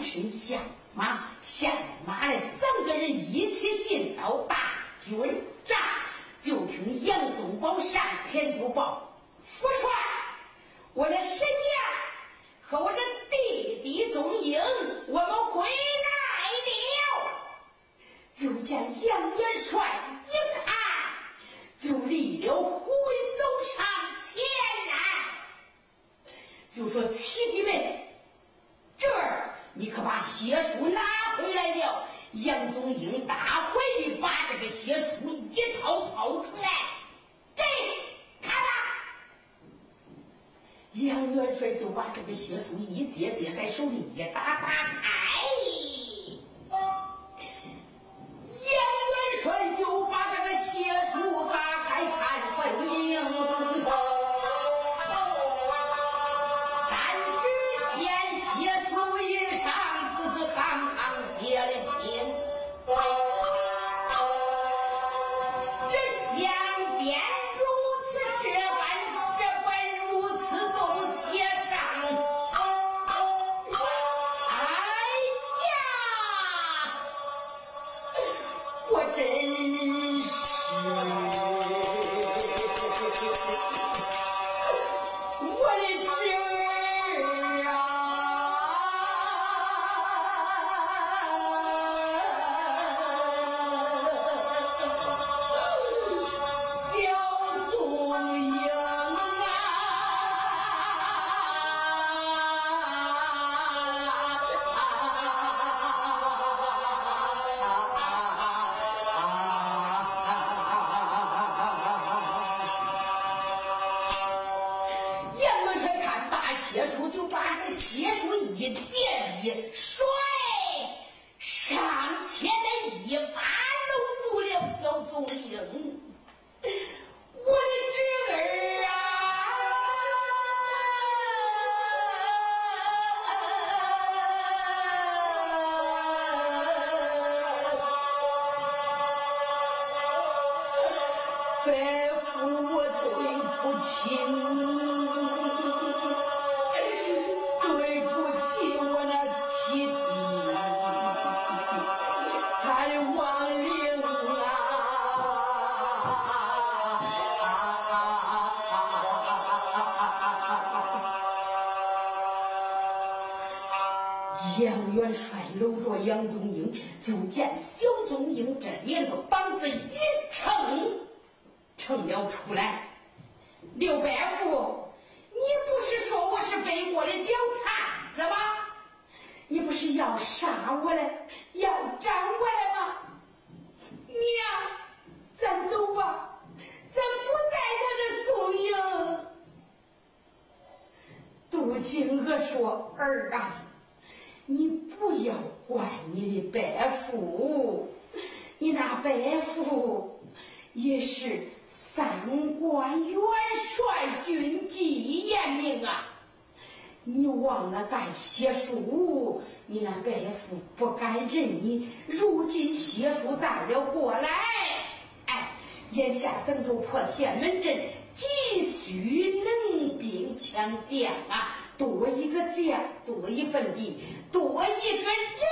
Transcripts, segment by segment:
身下马，下了马来三个人一起进到大军帐，就听杨宗保上前就报：“父帅，我的神娘和我的弟弟宗英，我们回来了。”就见杨元帅一看，就立了虎威走上前来，就说：“七弟们，这儿你可把血书拿回来了。”杨宗英大怀的把这个血书一掏掏出来，给看吧。杨元帅就把这个血书一接接在手里一打打开。书一点杨元帅搂着杨宗英，就见小宗英这两个膀子一撑，撑了出来。刘伯父，你不是说我是背锅的小探子吗？你不是要杀我来，要斩我来吗？娘，咱走吧，咱不再在这送迎。杜金娥说：“儿啊，你不要怪你的伯父，你那伯父也是三官元帅，军纪严明啊。你忘了带血书，你那伯父不敢认你。如今血书带了过来，哎，眼下等着破天门阵，急需能兵强将啊！多一个家，多一份力；多一个人，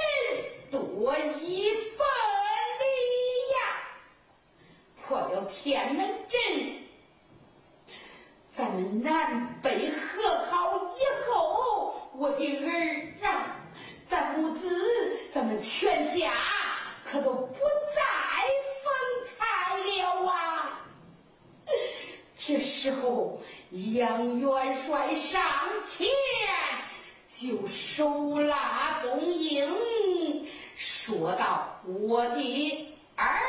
多一份力呀！破了天门阵。咱们南北和好以后，我的儿啊，咱母子，咱们全家可都不再分开了啊！这时候，杨元帅上前就手拉宗英，说道：“我的儿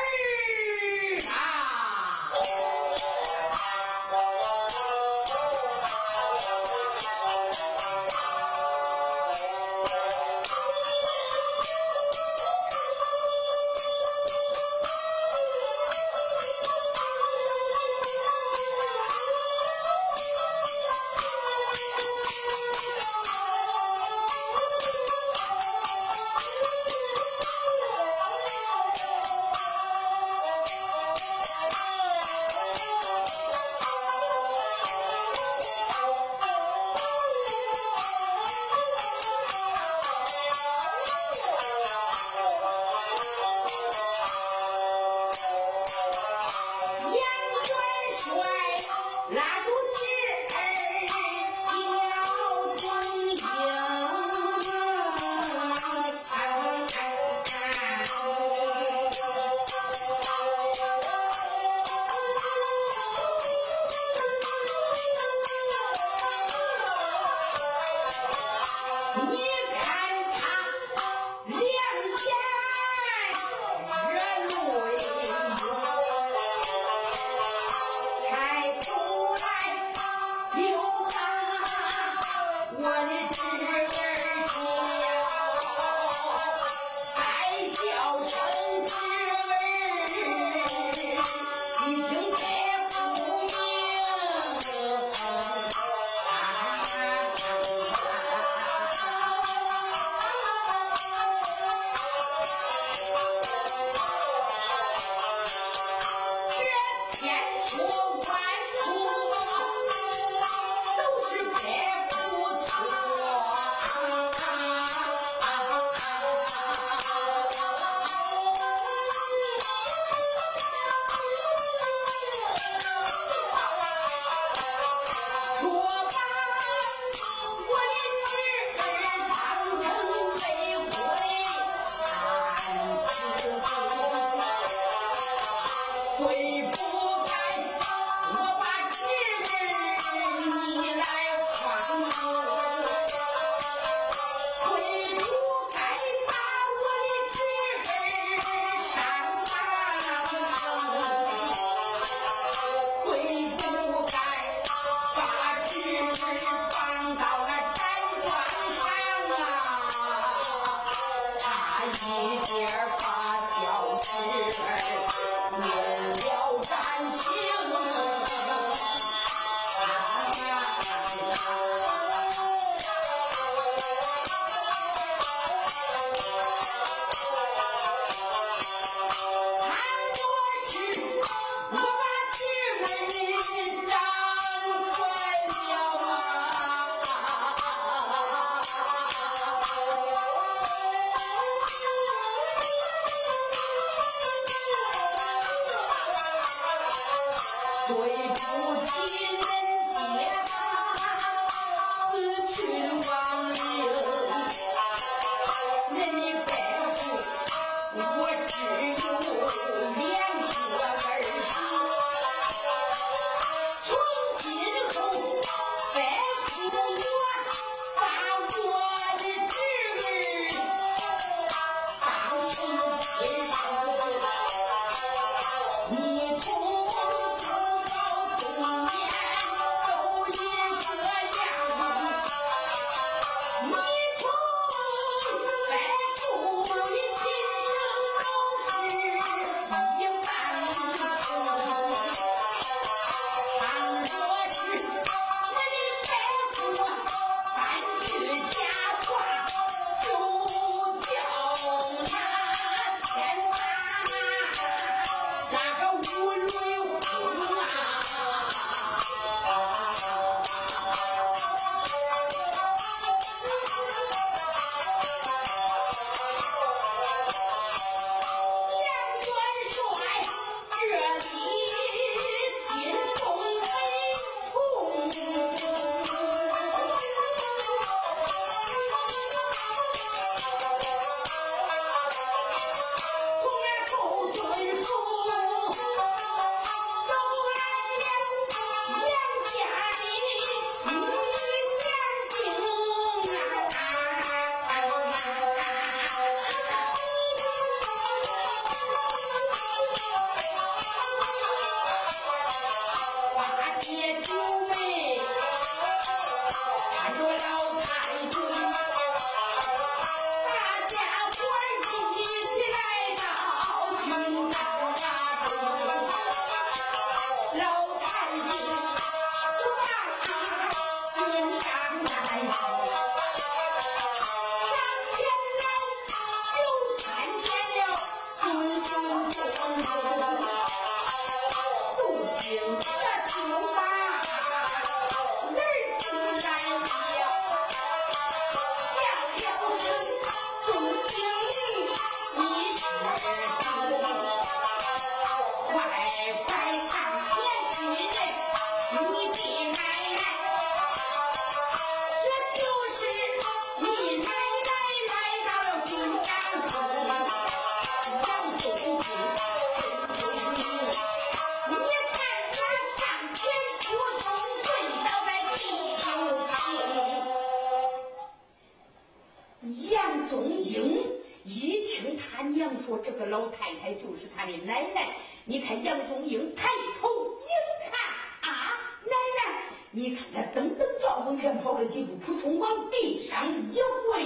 你看他噔噔撞往前跑了几步扑通往地上一跪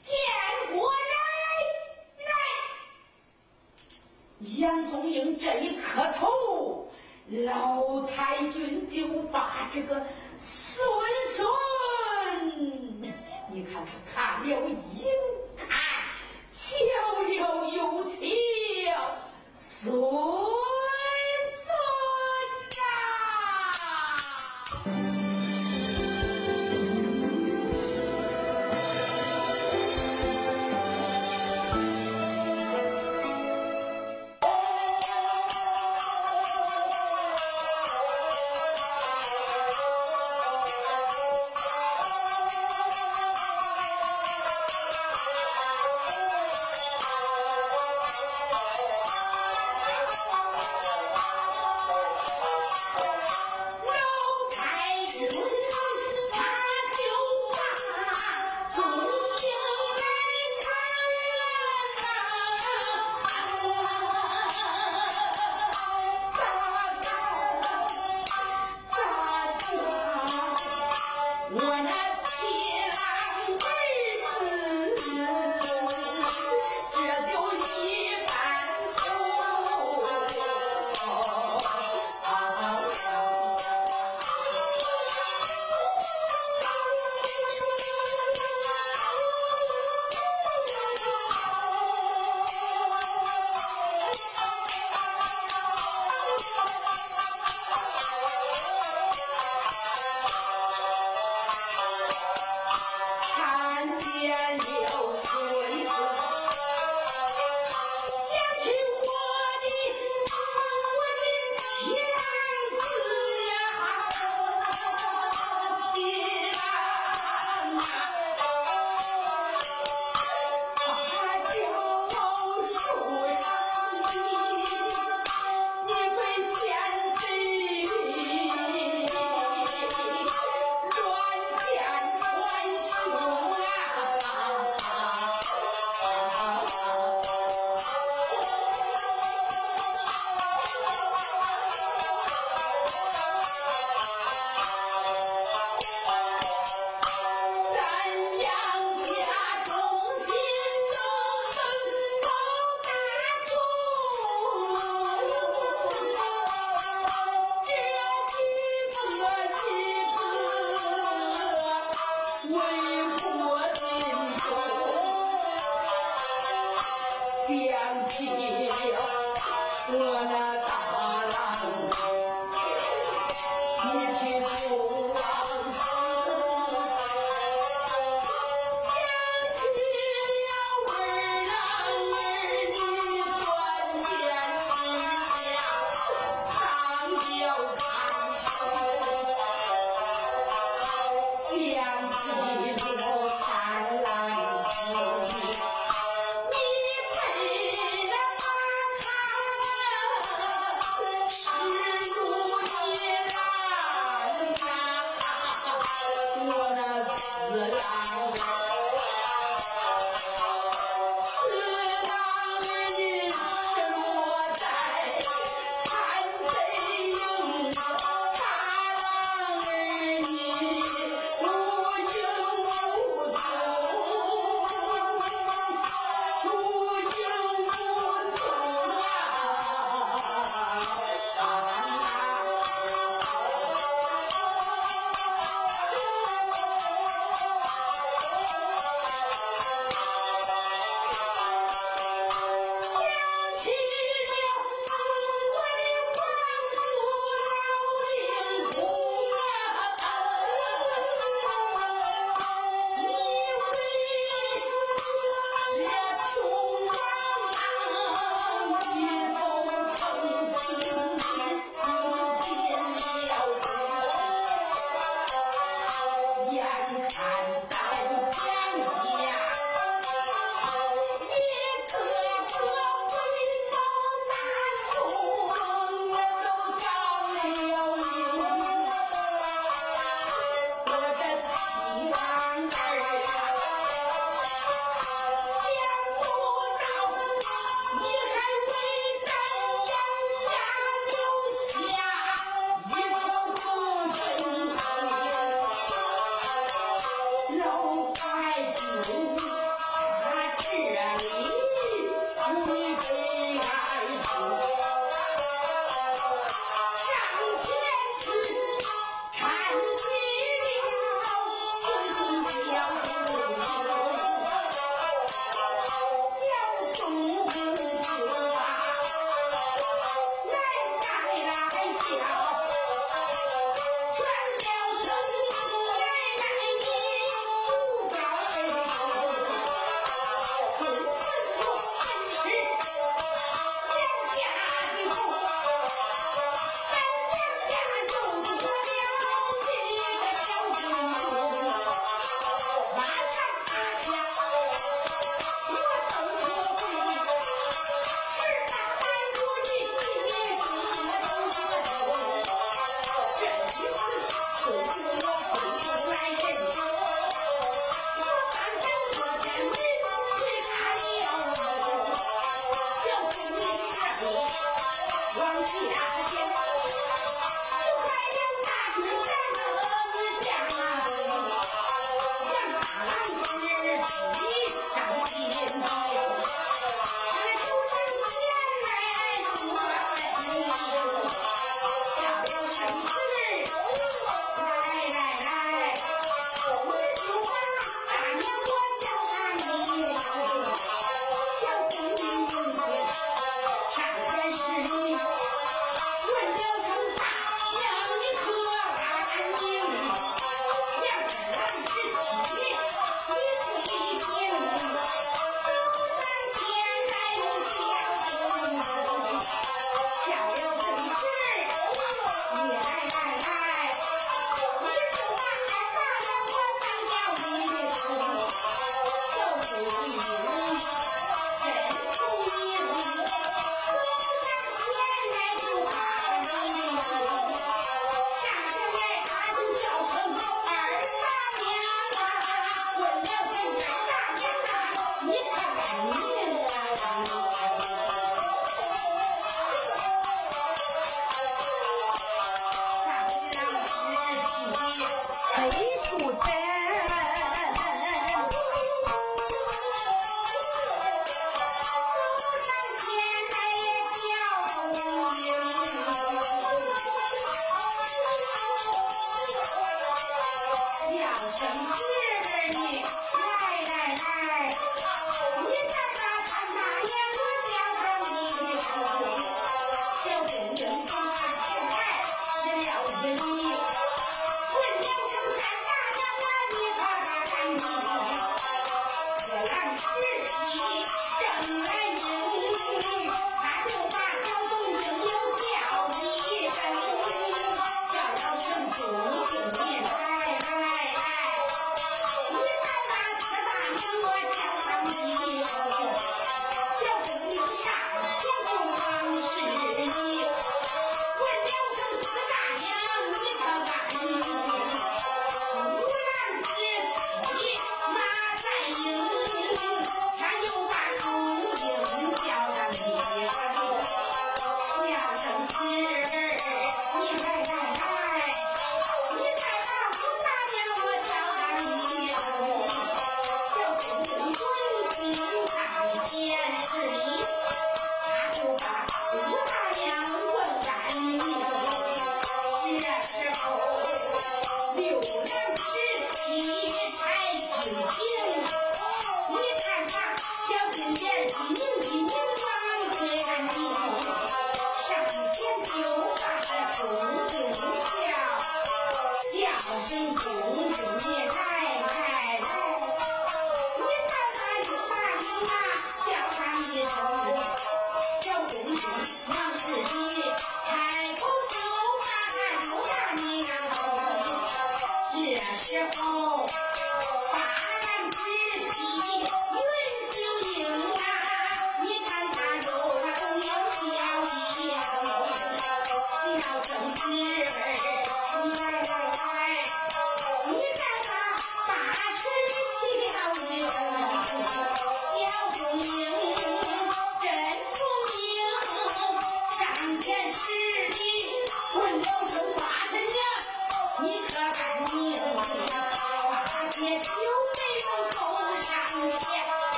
见过人来！杨宗英这一磕头老太君就把这个孙孙你看他看了一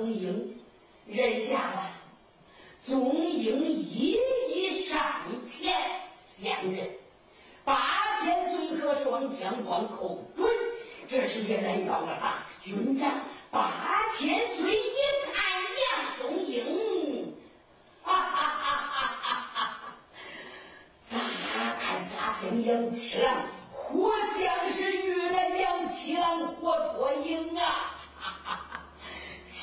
中英认下了，中英一一上前相认。八千岁和双枪王孔准，这是也来到了大军帐。八千岁迎看杨中英，哈哈哈哈哈哈！咋看咋像杨七郎，活像是遇了杨七郎活捉影啊！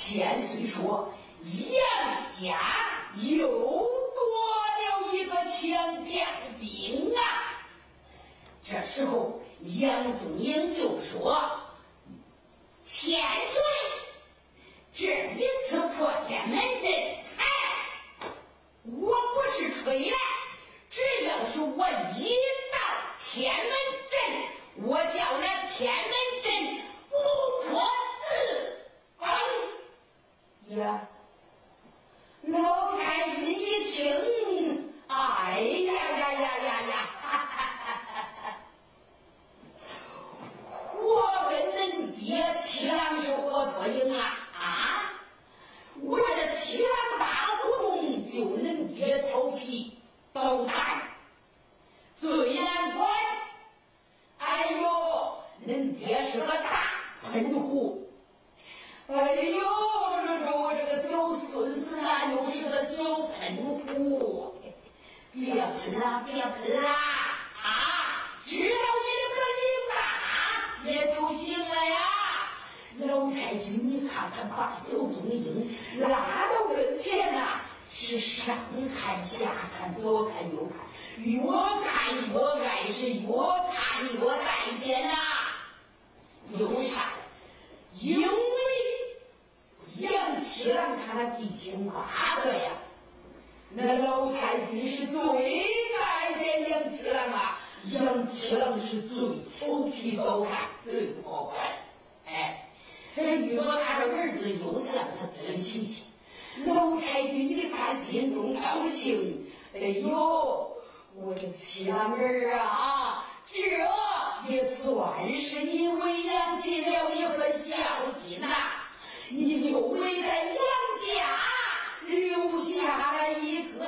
千岁说，杨家又多了一个强将兵啊。这时候杨宗英就说：千岁，这一次破天门阵，哎，我不是吹的，只要是我一。太君，你看看把小宗英拉到跟前呐、是上看下看左看右看，越看越爱，是越看越待见呐。为啥？因为杨七郎他那弟兄八个呀，那老太君是最待见杨七郎啊，杨七郎是最调皮捣蛋，最不好管。这遇到他这儿子又像他爹的脾气，老太君一看心中高兴。哎呦，我的七郎儿啊，这也算是你为娘尽了一份孝心呐！你又为咱杨家留下了一个。